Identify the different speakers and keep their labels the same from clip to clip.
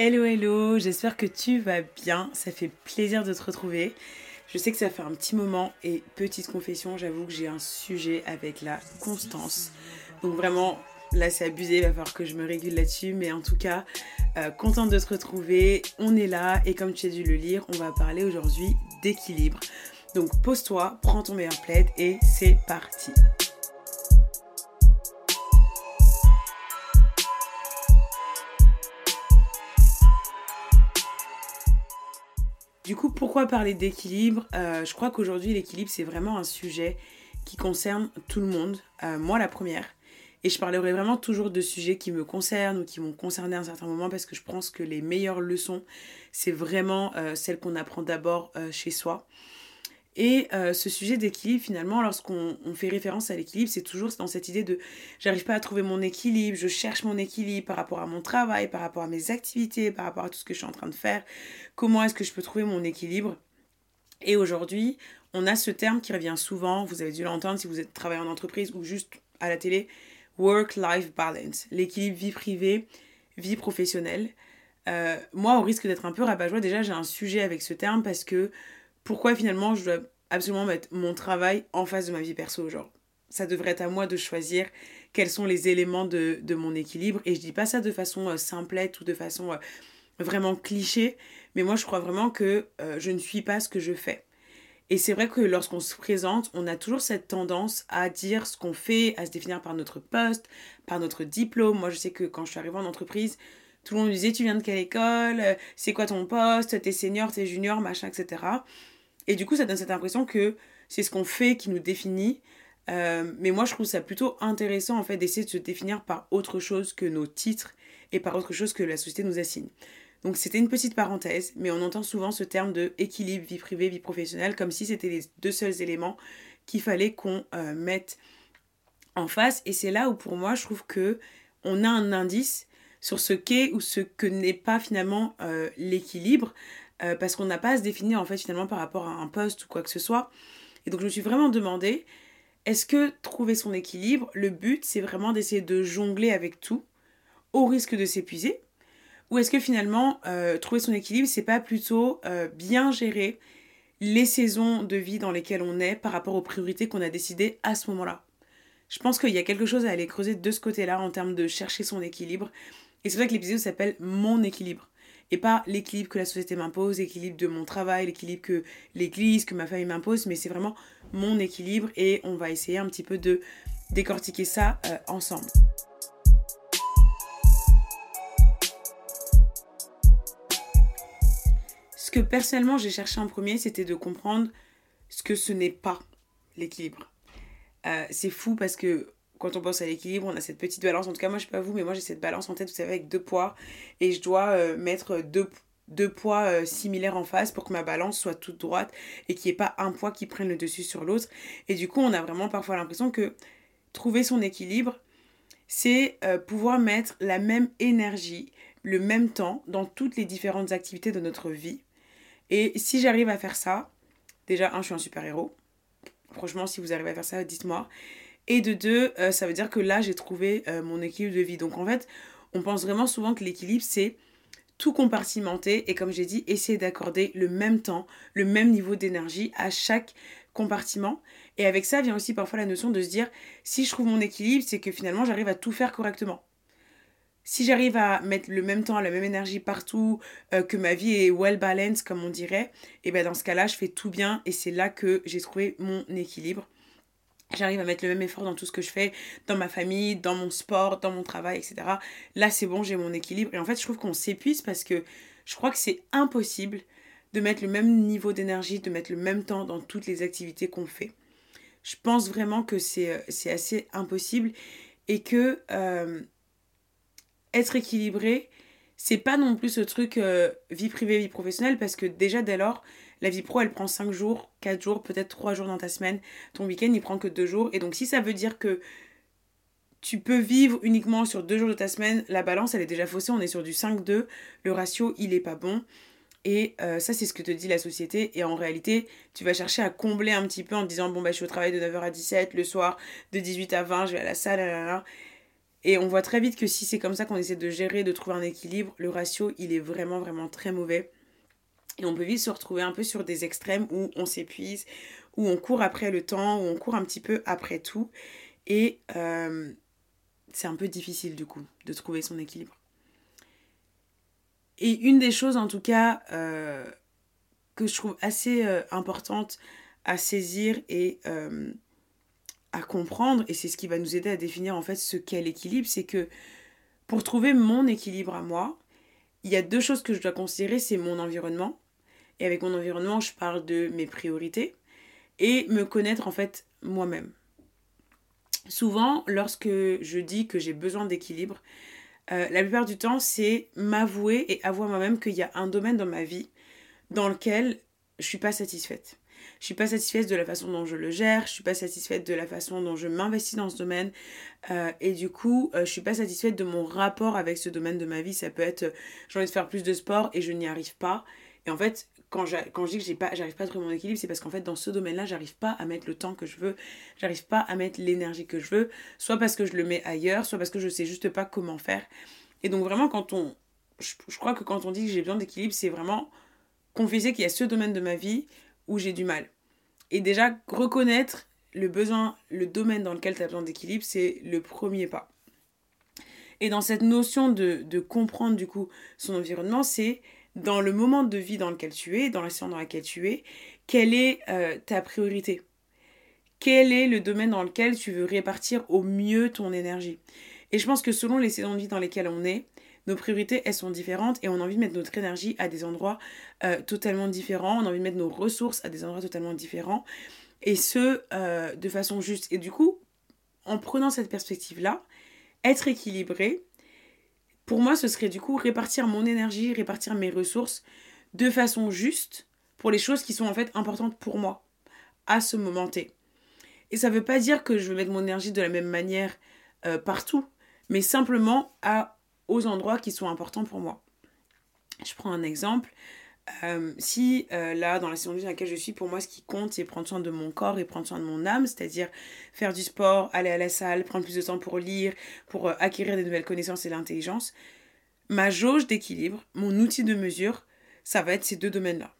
Speaker 1: Hello hello, j'espère que tu vas bien, ça fait plaisir de te retrouver. Je sais que ça fait un petit moment et petite confession, j'avoue que j'ai un sujet avec la constance. Donc vraiment, là c'est abusé, il va falloir que je me régule là-dessus, mais en tout cas, euh, contente de te retrouver, on est là et comme tu as dû le lire, on va parler aujourd'hui d'équilibre. Donc pose-toi, prends ton meilleur plaid et c'est parti. Du coup, pourquoi parler d'équilibre? Euh, Je crois qu'aujourd'hui, l'équilibre, c'est vraiment un sujet qui concerne tout le monde. Euh, moi, la première. Et je parlerai vraiment toujours de sujets qui me concernent ou qui m'ont concerné à un certain moment parce que je pense que les meilleures leçons, c'est vraiment euh, celles qu'on apprend d'abord chez soi. Et euh, ce sujet d'équilibre, finalement, lorsqu'on fait référence à l'équilibre, c'est toujours dans cette idée de j'arrive pas à trouver mon équilibre, je cherche mon équilibre par rapport à mon travail, par rapport à mes activités, par rapport à tout ce que je suis en train de faire. Comment est-ce que je peux trouver mon équilibre? Et aujourd'hui, on a ce terme qui revient souvent, vous avez dû l'entendre si vous êtes travailleur en entreprise ou juste à la télé, work-life balance, l'équilibre vie privée, vie professionnelle. Euh, moi, au risque d'être un peu rabat-joie, déjà j'ai un sujet avec ce terme parce que pourquoi finalement je dois absolument mettre mon travail en face de ma vie perso Genre, ça devrait être à moi de choisir quels sont les éléments de, mon équilibre. Et je dis pas ça de façon euh, simplette ou de façon euh, vraiment cliché, mais moi je crois vraiment que euh, je ne suis pas ce que je fais. Et c'est vrai que lorsqu'on se présente, on a toujours cette tendance à dire ce qu'on fait, à se définir par notre poste, par notre diplôme. Moi je sais que quand je suis arrivée en entreprise, tout le monde me disait tu viens de quelle école, c'est quoi ton poste, t'es senior, t'es junior, machin, etc. Et du coup, ça donne cette impression que c'est ce qu'on fait qui nous définit. Euh, mais moi, je trouve ça plutôt intéressant, en fait, d'essayer de se définir par autre chose que nos titres et par autre chose que la société nous assigne. Donc, c'était une petite parenthèse, mais on entend souvent ce terme de équilibre vie privée, vie professionnelle, comme si c'était les deux seuls éléments qu'il fallait qu'on euh, mette en face. Et c'est là où, pour moi, je trouve que on a un indice sur ce qu'est ou ce que n'est pas finalement euh, l'équilibre. Euh, parce qu'on n'a pas à se définir en fait finalement par rapport à un poste ou quoi que ce soit. Et donc je me suis vraiment demandé, est-ce que trouver son équilibre, le but c'est vraiment d'essayer de jongler avec tout au risque de s'épuiser? Ou est-ce que finalement euh, trouver son équilibre c'est pas plutôt euh, bien gérer les saisons de vie dans lesquelles on est par rapport aux priorités qu'on a décidées à ce moment-là? Je pense qu'il y a quelque chose à aller creuser de ce côté-là en termes de chercher son équilibre. Et c'est vrai que l'épisode s'appelle Mon équilibre et pas l'équilibre que la société m'impose, l'équilibre de mon travail, l'équilibre que l'église, que ma famille m'impose, mais c'est vraiment mon équilibre et on va essayer un petit peu de décortiquer ça euh, ensemble. Ce que personnellement j'ai cherché en premier, c'était de comprendre ce que ce n'est pas l'équilibre. Euh, c'est fou parce que quand on pense à l'équilibre, on a cette petite balance. En tout cas, moi, je sais pas vous, mais moi, j'ai cette balance en tête, vous savez, avec deux poids. Et je dois euh, mettre deux, deux poids euh, similaires en face pour que ma balance soit toute droite et qu'il n'y ait pas un poids qui prenne le dessus sur l'autre. Et du coup, on a vraiment parfois l'impression que trouver son équilibre, c'est euh, pouvoir mettre la même énergie, le même temps dans toutes les différentes activités de notre vie. Et si j'arrive à faire ça, déjà, un, je suis un super-héros. Franchement, si vous arrivez à faire ça, dites-moi. Et de deux, euh, ça veut dire que là, j'ai trouvé euh, mon équilibre de vie. Donc en fait, on pense vraiment souvent que l'équilibre, c'est tout compartimenter et comme j'ai dit, essayer d'accorder le même temps, le même niveau d'énergie à chaque compartiment. Et avec ça vient aussi parfois la notion de se dire, si je trouve mon équilibre, c'est que finalement, j'arrive à tout faire correctement. Si j'arrive à mettre le même temps, la même énergie partout, euh, que ma vie est well balanced, comme on dirait, et bien dans ce cas-là, je fais tout bien et c'est là que j'ai trouvé mon équilibre j'arrive à mettre le même effort dans tout ce que je fais, dans ma famille, dans mon sport, dans mon travail, etc. Là, c'est bon, j'ai mon équilibre. Et en fait, je trouve qu'on s'épuise parce que je crois que c'est impossible de mettre le même niveau d'énergie, de mettre le même temps dans toutes les activités qu'on fait. Je pense vraiment que c'est euh, assez impossible et que euh, être équilibré, c'est pas non plus ce truc euh, vie privée, vie professionnelle, parce que déjà dès lors, la vie pro, elle prend 5 jours, 4 jours, peut-être 3 jours dans ta semaine. Ton week-end, il prend que 2 jours. Et donc, si ça veut dire que tu peux vivre uniquement sur 2 jours de ta semaine, la balance, elle est déjà faussée. On est sur du 5-2. Le ratio, il est pas bon. Et euh, ça, c'est ce que te dit la société. Et en réalité, tu vas chercher à combler un petit peu en te disant Bon, bah, je suis au travail de 9h à 17, le soir de 18 à 20, je vais à la salle, là, Et on voit très vite que si c'est comme ça qu'on essaie de gérer, de trouver un équilibre, le ratio, il est vraiment, vraiment très mauvais. Et on peut vite se retrouver un peu sur des extrêmes où on s'épuise, où on court après le temps, où on court un petit peu après tout. Et euh, c'est un peu difficile du coup de trouver son équilibre. Et une des choses en tout cas euh, que je trouve assez euh, importante à saisir et à comprendre, et c'est ce qui va nous aider à définir en fait ce qu'est l'équilibre, c'est que pour trouver mon équilibre à moi, il y a deux choses que je dois considérer, c'est mon environnement. Et avec mon environnement, je parle de mes priorités et me connaître en fait moi-même. Souvent, lorsque je dis que j'ai besoin d'équilibre, euh, la plupart du temps, c'est m'avouer et avouer moi-même qu'il y a un domaine dans ma vie dans lequel je suis pas satisfaite. Je suis pas satisfaite de la façon dont je le gère, je suis pas satisfaite de la façon dont je m'investis dans ce domaine euh, et du coup, euh, je suis pas satisfaite de mon rapport avec ce domaine de ma vie. Ça peut être j'ai envie de faire plus de sport et je n'y arrive pas. Et en fait, quand, je, quand je dis que j'ai pas, j'arrive pas à trouver mon équilibre, c'est parce qu'en fait, dans ce domaine-là, j'arrive pas à mettre le temps que je veux, j'arrive pas à mettre l'énergie que je veux, soit parce que je le mets ailleurs, soit parce que je sais juste pas comment faire. Et donc, vraiment, quand on. Je, crois que quand on dit que j'ai besoin d'équilibre, c'est vraiment confesser qu'il y a ce domaine de ma vie où j'ai du mal. Et déjà, reconnaître le besoin, le domaine dans lequel tu as besoin d'équilibre, c'est le premier pas. Et dans cette notion de, de comprendre du coup son environnement, c'est dans le moment de vie dans lequel tu es, dans la situation dans laquelle tu es, quelle est euh, ta priorité? Quel est le domaine dans lequel tu veux répartir au mieux ton énergie? Et je pense que selon les saisons de vie dans lesquelles on est, nos priorités, elles sont différentes et on a envie de mettre notre énergie à des endroits euh, totalement différents, on a envie de mettre nos ressources à des endroits totalement différents, et ce, euh, de façon juste. Et du coup, en prenant cette perspective-là, être équilibré, pour moi, ce serait du coup répartir mon énergie, répartir mes ressources de façon juste pour les choses qui sont en fait importantes pour moi à ce moment T. Et ça ne veut pas dire que je veux mettre mon énergie de la même manière euh, partout, mais simplement à, aux endroits qui sont importants pour moi. Je prends un exemple. Euh, si euh, là, dans la saison dans laquelle je suis, pour moi, ce qui compte, c'est prendre soin de mon corps et prendre soin de mon âme, c'est-à-dire faire du sport, aller à la salle, prendre plus de temps pour lire, pour euh, acquérir des nouvelles connaissances et l'intelligence, ma jauge d'équilibre, mon outil de mesure, ça va être ces deux domaines-là.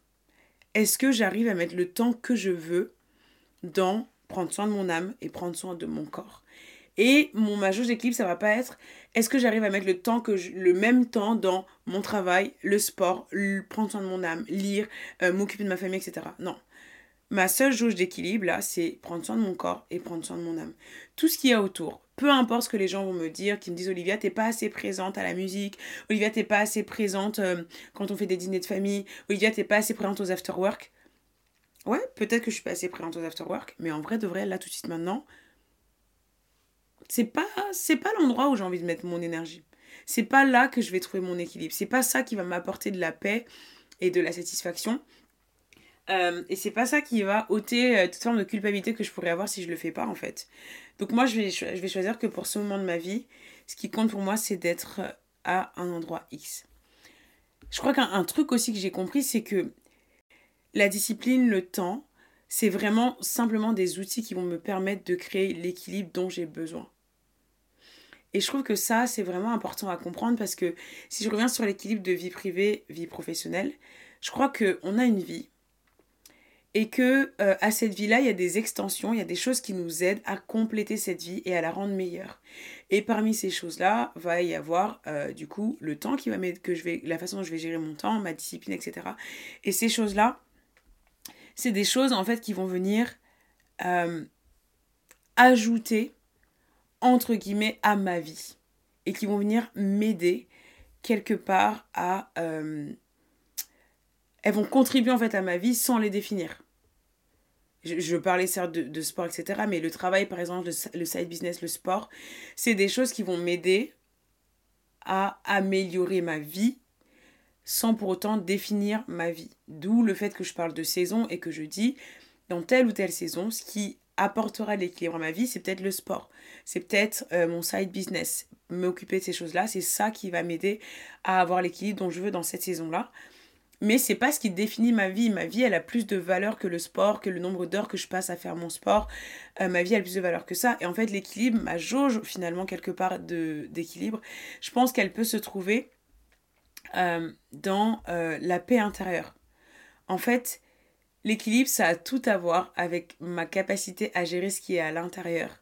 Speaker 1: Est-ce que j'arrive à mettre le temps que je veux dans prendre soin de mon âme et prendre soin de mon corps? Et mon ma jauge d'équilibre, ça va pas être est-ce que j'arrive à mettre le temps que le même temps dans mon travail, le sport, prendre soin de mon âme, lire, euh, m'occuper de ma famille, etc. Non. Ma seule jauge d'équilibre, là, c'est prendre soin de mon corps et prendre soin de mon âme. Tout ce qu'il y a autour, peu importe ce que les gens vont me dire, qui me disent Olivia, t'es pas assez présente à la musique, Olivia, t'es pas assez présente euh, quand on fait des dîners de famille, Olivia, t'es pas assez présente aux after-work. Ouais, peut-être que je suis pas assez présente aux after-work, mais en vrai, de vrai, là, tout de suite maintenant, c'est pas c'est pas l'endroit où j'ai envie de mettre mon énergie. C'est pas là que je vais trouver mon équilibre. C'est pas ça qui va m'apporter de la paix et de la satisfaction. Euh, et c'est pas ça qui va ôter euh, toute forme de culpabilité que je pourrais avoir si je le fais pas en fait. Donc moi je vais, je vais choisir que pour ce moment de ma vie, ce qui compte pour moi c'est d'être à un endroit X. Je crois qu'un truc aussi que j'ai compris c'est que la discipline, le temps, c'est vraiment simplement des outils qui vont me permettre de créer l'équilibre dont j'ai besoin. Et je trouve que ça, c'est vraiment important à comprendre parce que si je reviens sur l'équilibre de vie privée, vie professionnelle, je crois qu'on a une vie et que euh, à cette vie-là, il y a des extensions, il y a des choses qui nous aident à compléter cette vie et à la rendre meilleure. Et parmi ces choses-là, va y avoir euh, du coup le temps qui va que je vais, la façon dont je vais gérer mon temps, ma discipline, etc. Et ces choses-là, c'est des choses en fait qui vont venir euh, ajouter entre guillemets à ma vie. Et qui vont venir m'aider quelque part à euh, elles vont contribuer en fait à ma vie sans les définir. Je, parlais certes de, sport etc mais le travail par exemple le, le side business le sport c'est des choses qui vont m'aider à améliorer ma vie sans pour autant définir ma vie. D'où le fait que je parle de saison et que je dis dans telle ou telle saison ce qui apportera l'équilibre à ma vie, c'est peut-être le sport, c'est peut-être euh, mon side business, m'occuper de ces choses-là, c'est ça qui va m'aider à avoir l'équilibre dont je veux dans cette saison-là. mais c'est pas ce qui définit ma vie. Ma vie, elle a plus de valeur que le sport, que le nombre d'heures que je passe à faire mon sport. Euh, ma vie a plus de valeur que ça. Et en fait, l'équilibre, ma jauge finalement quelque part d'équilibre, je pense qu'elle peut se trouver euh, dans la paix intérieure. En fait, l'équilibre, ça a tout à voir avec ma capacité à gérer ce qui est à l'intérieur.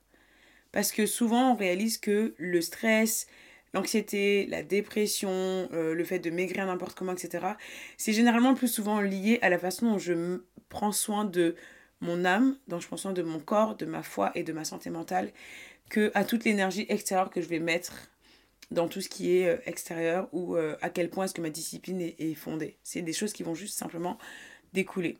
Speaker 1: Parce que souvent, on réalise que le stress, l'anxiété, la dépression, euh, le fait de maigrir n'importe comment, etc., c'est généralement plus souvent lié à la façon dont je prends soin de mon âme, dont je prends soin de mon corps, de ma foi et de ma santé mentale, que à toute l'énergie extérieure que je vais mettre dans tout ce qui est euh, extérieur ou euh, à quel point est-ce que ma discipline est, fondée. C'est des choses qui vont juste simplement découler.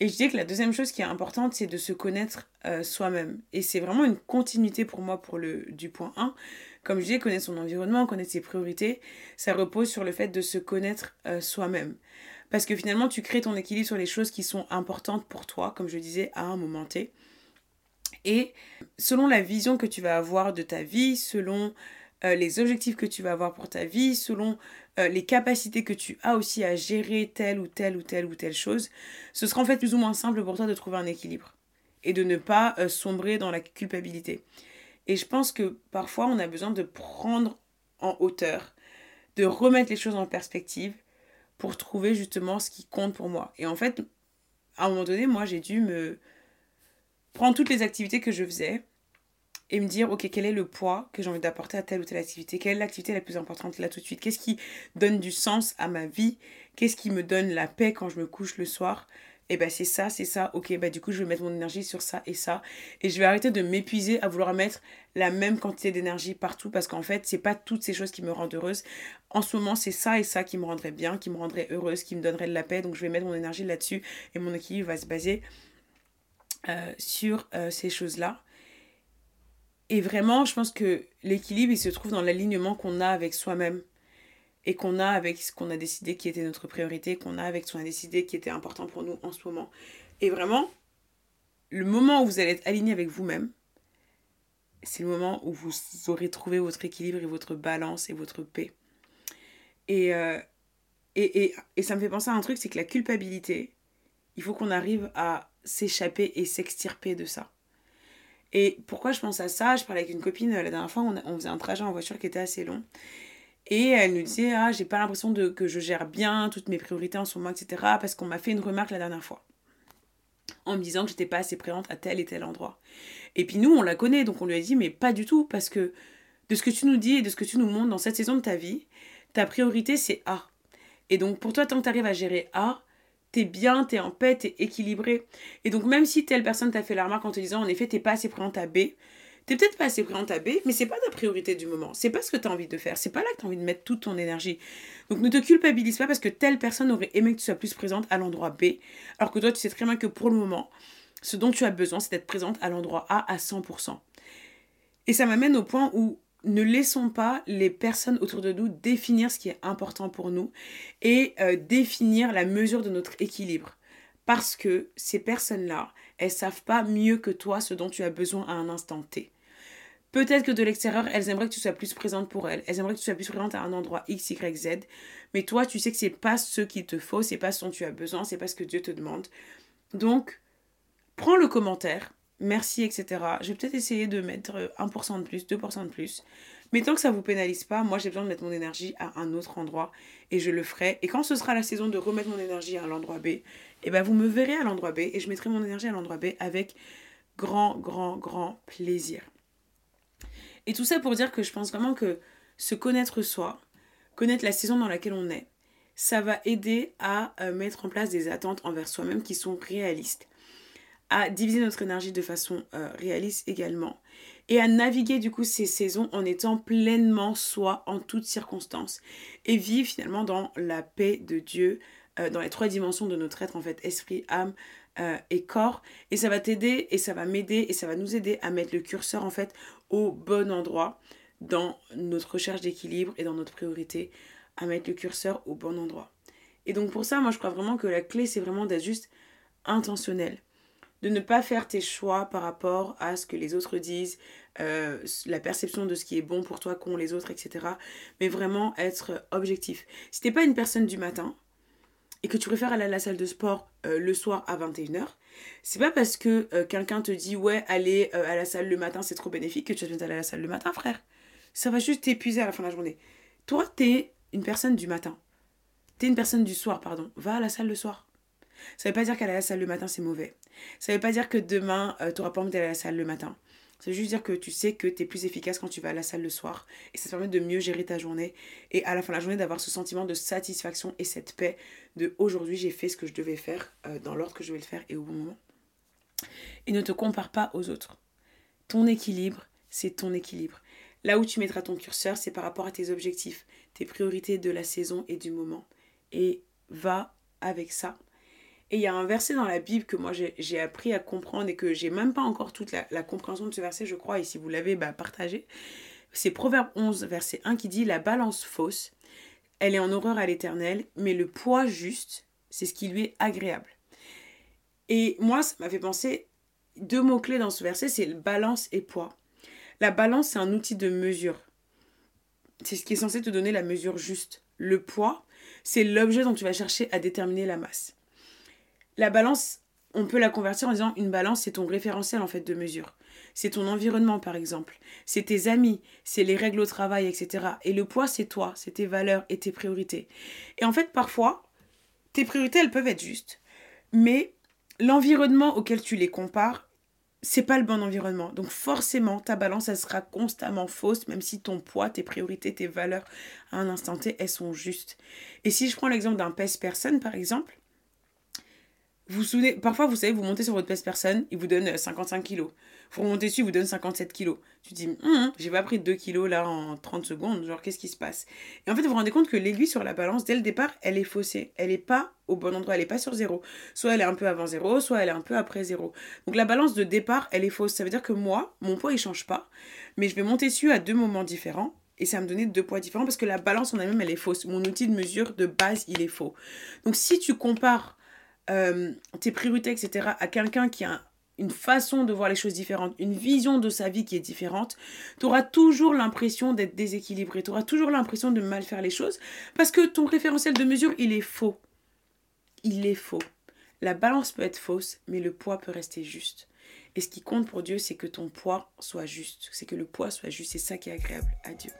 Speaker 1: Et je dis que la deuxième chose qui est importante, c'est de se connaître soi-même. Et c'est vraiment une continuité pour moi pour le, du point 1. Comme je disais, connaître son environnement, connaître ses priorités, ça repose sur le fait de se connaître euh, soi-même. Parce que finalement, tu crées ton équilibre sur les choses qui sont importantes pour toi, comme je disais, à un moment T. Et selon la vision que tu vas avoir de ta vie, selon euh, les objectifs que tu vas avoir pour ta vie, selon euh, les capacités que tu as aussi à gérer telle ou telle ou telle ou telle chose, ce sera en fait plus ou moins simple pour toi de trouver un équilibre et de ne pas sombrer dans la culpabilité. Et je pense que parfois, on a besoin de prendre en hauteur, de remettre les choses en perspective pour trouver justement ce qui compte pour moi. Et en fait, à un moment donné, moi, j'ai dû me prendre toutes les activités que je faisais et me dire, ok, quel est le poids que j'ai envie d'apporter à telle ou telle activité? Quelle est l'activité la plus importante là tout de suite? Qu'est-ce qui donne du sens à ma vie? Qu'est-ce qui me donne la paix quand je me couche le soir? Et ben c'est ça, c'est ça, ok, bah du coup je vais mettre mon énergie sur ça et ça. Et je vais arrêter de m'épuiser à vouloir mettre la même quantité d'énergie partout parce qu'en fait, c'est pas toutes ces choses qui me rendent heureuse. En ce moment, c'est ça et ça qui me rendrait bien, qui me rendrait heureuse, qui me donnerait de la paix. Donc je vais mettre mon énergie là-dessus et mon équilibre va se baser euh, sur euh, ces choses-là. Et vraiment, je pense que l'équilibre, il se trouve dans l'alignement qu'on a avec soi-même et qu'on a avec ce qu'on a décidé qui était notre priorité, qu'on a avec ce qu'on a décidé qui était important pour nous en ce moment. Et vraiment, le moment où vous allez être aligné avec vous-même, c'est le moment où vous aurez trouvé votre équilibre et votre balance et votre paix. Et, euh, et, et, et ça me fait penser à un truc, c'est que la culpabilité, il faut qu'on arrive à s'échapper et s'extirper de ça. Et pourquoi je pense à ça? Je parlais avec une copine la dernière fois, on, on faisait un trajet en voiture qui était assez long. Et elle nous disait Ah, j'ai pas l'impression de, que je gère bien toutes mes priorités en ce moment, etc. Parce qu'on m'a fait une remarque la dernière fois. En me disant que j'étais pas assez présente à tel et tel endroit. Et puis nous, on la connaît, donc on lui a dit Mais pas du tout, parce que de ce que tu nous dis et de ce que tu nous montres dans cette saison de ta vie, ta priorité c'est A. Et donc pour toi, tant que tu arrives à gérer A, t'es bien, t'es en paix, t'es équilibré. Et donc même si telle personne t'a fait la remarque en te disant en effet t'es pas assez présente à B, T'es peut-être pas assez présente à B, mais c'est pas ta priorité du moment. C'est pas ce que tu as envie de faire. C'est pas là que tu as envie de mettre toute ton énergie. Donc ne te culpabilise pas parce que telle personne aurait aimé que tu sois plus présente à l'endroit B, alors que toi tu sais très bien que pour le moment, ce dont tu as besoin, c'est d'être présente à l'endroit A à 100%. Et ça m'amène au point où ne laissons pas les personnes autour de nous définir ce qui est important pour nous et euh, définir la mesure de notre équilibre. Parce que ces personnes-là, elles savent pas mieux que toi ce dont tu as besoin à un instant T. Peut-être que de l'extérieur, elles aimeraient que tu sois plus présente pour elles. Elles aimeraient que tu sois plus présente à un endroit X, Y, Z. Mais toi, tu sais que c'est pas ce qu'il te faut, c'est pas ce dont tu as besoin, c'est pas ce que Dieu te demande. Donc, prends le commentaire, merci, etc. Je vais peut-être essayer de mettre 1% de plus, 2% de plus. Mais tant que ça vous pénalise pas, moi j'ai besoin de mettre mon énergie à un autre endroit et je le ferai. Et quand ce sera la saison de remettre mon énergie à l'endroit B, et eh ben vous me verrez à l'endroit B et je mettrai mon énergie à l'endroit B avec grand, grand, grand plaisir. Et tout ça pour dire que je pense vraiment que se connaître soi, connaître la saison dans laquelle on est, ça va aider à euh, mettre en place des attentes envers soi-même qui sont réalistes, à diviser notre énergie de façon euh, réaliste également, et à naviguer du coup ces saisons en étant pleinement soi en toutes circonstances, et vivre finalement dans la paix de Dieu, euh, dans les trois dimensions de notre être, en fait, esprit, âme euh, et corps. Et ça va t'aider et ça va m'aider et ça va nous aider à mettre le curseur, en fait, au bon endroit dans notre recherche d'équilibre et dans notre priorité, à mettre le curseur au bon endroit. Et donc pour ça, moi, je crois vraiment que la clé, c'est vraiment d'être juste intentionnel. De ne pas faire tes choix par rapport à ce que les autres disent, euh, la perception de ce qui est bon pour toi qu'ont les autres, etc. Mais vraiment être objectif. Si t'es pas une personne du matin, et que tu préfères aller à la salle de sport euh, le soir à 21h, c'est pas parce que euh, quelqu'un te dit ouais, aller à la salle le matin c'est trop bénéfique que tu vas aller à la salle le matin, frère. Ça va juste t'épuiser à la fin de la journée. Toi, t'es une personne du matin. T'es une personne du soir, pardon. Va à la salle le soir. Ça veut pas dire qu'aller à la salle le matin c'est mauvais. Ça veut pas dire que demain tu t'auras pas envie d'aller à la salle le matin. Ça veut juste dire que tu sais que tu es plus efficace quand tu vas à la salle le soir. Et ça te permet de mieux gérer ta journée. Et à la fin de la journée, d'avoir ce sentiment de satisfaction et cette paix de aujourd'hui, j'ai fait ce que je devais faire euh, dans l'ordre que je vais le faire et au bon moment. Et ne te compare pas aux autres. Ton équilibre, c'est ton équilibre. Là où tu mettras ton curseur, c'est par rapport à tes objectifs, tes priorités de la saison et du moment. Et va avec ça et il y a un verset dans la Bible que moi j'ai appris à comprendre et que j'ai même pas encore toute la, compréhension de ce verset, je crois, et si vous l'avez, bah, partagez. C'est Proverbe 11, verset 1 qui dit La balance fausse, elle est en horreur à l'éternel, mais le poids juste, c'est ce qui lui est agréable. Et moi, ça m'a fait penser deux mots-clés dans ce verset c'est balance et poids. La balance, c'est un outil de mesure. C'est ce qui est censé te donner la mesure juste. Le poids, c'est l'objet dont tu vas chercher à déterminer la masse. La balance, on peut la convertir en disant une balance, c'est ton référentiel en fait de mesure. C'est ton environnement par exemple. C'est tes amis, c'est les règles au travail, etc. Et le poids, c'est toi, c'est tes valeurs et tes priorités. Et en fait, parfois, tes priorités, elles peuvent être justes. Mais l'environnement auquel tu les compares, c'est pas le bon environnement. Donc forcément, ta balance, elle sera constamment fausse, même si ton poids, tes priorités, tes valeurs, à un instant T, elles sont justes. Et si je prends l'exemple d'un pèse personne, par exemple, vous souvenez, parfois, vous savez, vous montez sur votre pèse personne, il vous donne 55 euh, kilos. Vous remontez dessus, il vous donne 57 kilos. Tu te dis, hum, j'ai pas pris 2 kilos là en 30 secondes, genre qu'est-ce qui se passe? Et en fait, vous vous rendez compte que l'aiguille sur la balance, dès le départ, elle est faussée. Elle n'est pas au bon endroit, elle n'est pas sur zéro. Soit elle est un peu avant zéro, soit elle est un peu après zéro. Donc la balance de départ, elle est fausse. Ça veut dire que moi, mon poids, il change pas, mais je vais monter dessus à deux moments différents et ça va me donner deux poids différents parce que la balance en elle-même, elle est fausse. Mon outil de mesure de base, il est faux. Donc si tu compares euh, tes priorités, etc., à quelqu'un qui a une façon de voir les choses différentes, une vision de sa vie qui est différente, tu auras toujours l'impression d'être déséquilibré, tu auras toujours l'impression de mal faire les choses, parce que ton référentiel de mesure, il est faux. Il est faux. La balance peut être fausse, mais le poids peut rester juste. Et ce qui compte pour Dieu, c'est que ton poids soit juste, c'est que le poids soit juste, c'est ça qui est agréable à Dieu.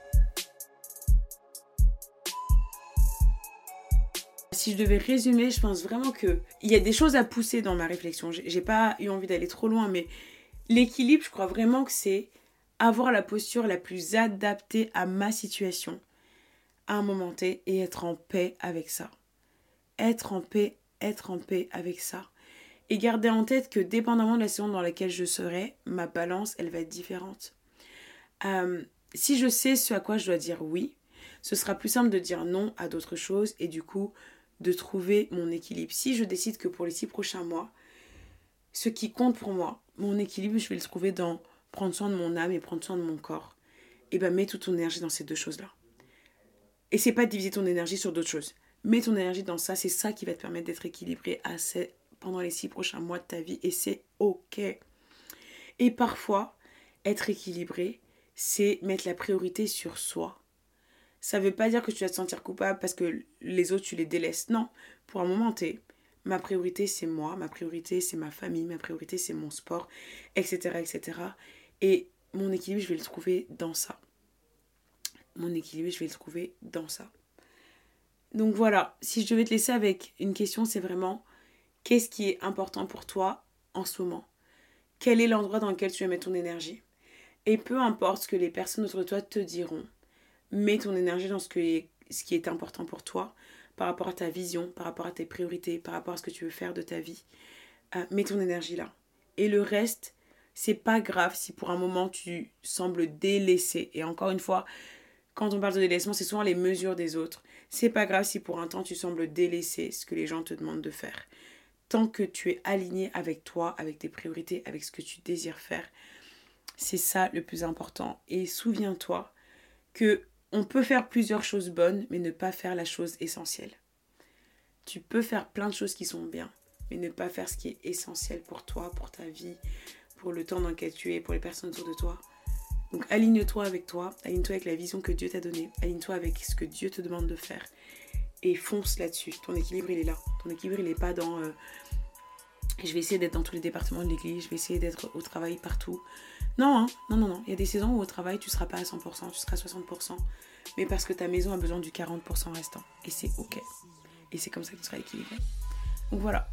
Speaker 1: Si je devais résumer, je pense vraiment que il y a des choses à pousser dans ma réflexion. J'ai pas eu envie d'aller trop loin, mais l'équilibre, je crois vraiment que c'est avoir la posture la plus adaptée à ma situation à un moment T et être en paix avec ça. Être en paix, être en paix avec ça. Et garder en tête que dépendamment de la saison dans laquelle je serai, ma balance, elle va être différente. Euh, si je sais ce à quoi je dois dire oui, ce sera plus simple de dire non à d'autres choses et du coup de trouver mon équilibre. Si je décide que pour les six prochains mois, ce qui compte pour moi, mon équilibre, je vais le trouver dans prendre soin de mon âme et prendre soin de mon corps. Et eh bien, mets toute ton énergie dans ces deux choses-là. Et c'est pas diviser ton énergie sur d'autres choses. Mets ton énergie dans ça, c'est ça qui va te permettre d'être équilibré pendant les six prochains mois de ta vie et c'est ok. Et parfois, être équilibré, c'est mettre la priorité sur soi ça veut pas dire que tu vas te sentir coupable parce que les autres, tu les délaisses. Non, pour un moment T, ma priorité, c'est moi, ma priorité, c'est ma famille, ma priorité, c'est mon sport, etc., etc. Et mon équilibre, je vais le trouver dans ça. Mon équilibre, je vais le trouver dans ça. Donc voilà, si je devais te laisser avec une question, c'est vraiment qu'est-ce qui est important pour toi en ce moment? Quel est l'endroit dans lequel tu vas mettre ton énergie? Et peu importe ce que les personnes autour de toi te diront, mets ton énergie dans ce, que, ce qui est important pour toi, par rapport à ta vision, par rapport à tes priorités, par rapport à ce que tu veux faire de ta vie. Euh, mets ton énergie là. Et le reste, c'est pas grave si pour un moment tu sembles délaissé. Et encore une fois, quand on parle de délaissement, c'est souvent les mesures des autres. C'est pas grave si pour un temps tu sembles délaisser ce que les gens te demandent de faire. Tant que tu es aligné avec toi, avec tes priorités, avec ce que tu désires faire, c'est ça le plus important. Et souviens-toi que on peut faire plusieurs choses bonnes, mais ne pas faire la chose essentielle. Tu peux faire plein de choses qui sont bien, mais ne pas faire ce qui est essentiel pour toi, pour ta vie, pour le temps dans lequel tu es, pour les personnes autour de toi. Donc aligne-toi avec toi, aligne-toi avec la vision que Dieu t'a donnée, aligne-toi avec ce que Dieu te demande de faire. et fonce là-dessus. Ton équilibre, il est là. Ton équilibre, il n'est pas dans... Euh, je vais essayer d'être dans tous les départements de l'église, je vais essayer d'être au travail partout. Non, hein, non, non, non. Il y a des saisons où au travail, tu ne seras pas à 100%, tu seras à 60%. Mais parce que ta maison a besoin du 40% restant. Et c'est OK. Et c'est comme ça que tu seras équilibré. Donc voilà.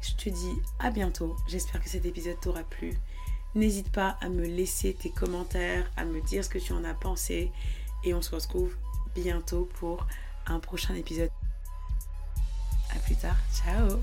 Speaker 1: Je te dis à bientôt. J'espère que cet épisode t'aura plu. N'hésite pas à me laisser tes commentaires, à me dire ce que tu en as pensé. Et on se retrouve bientôt pour un prochain épisode. A plus tard. Ciao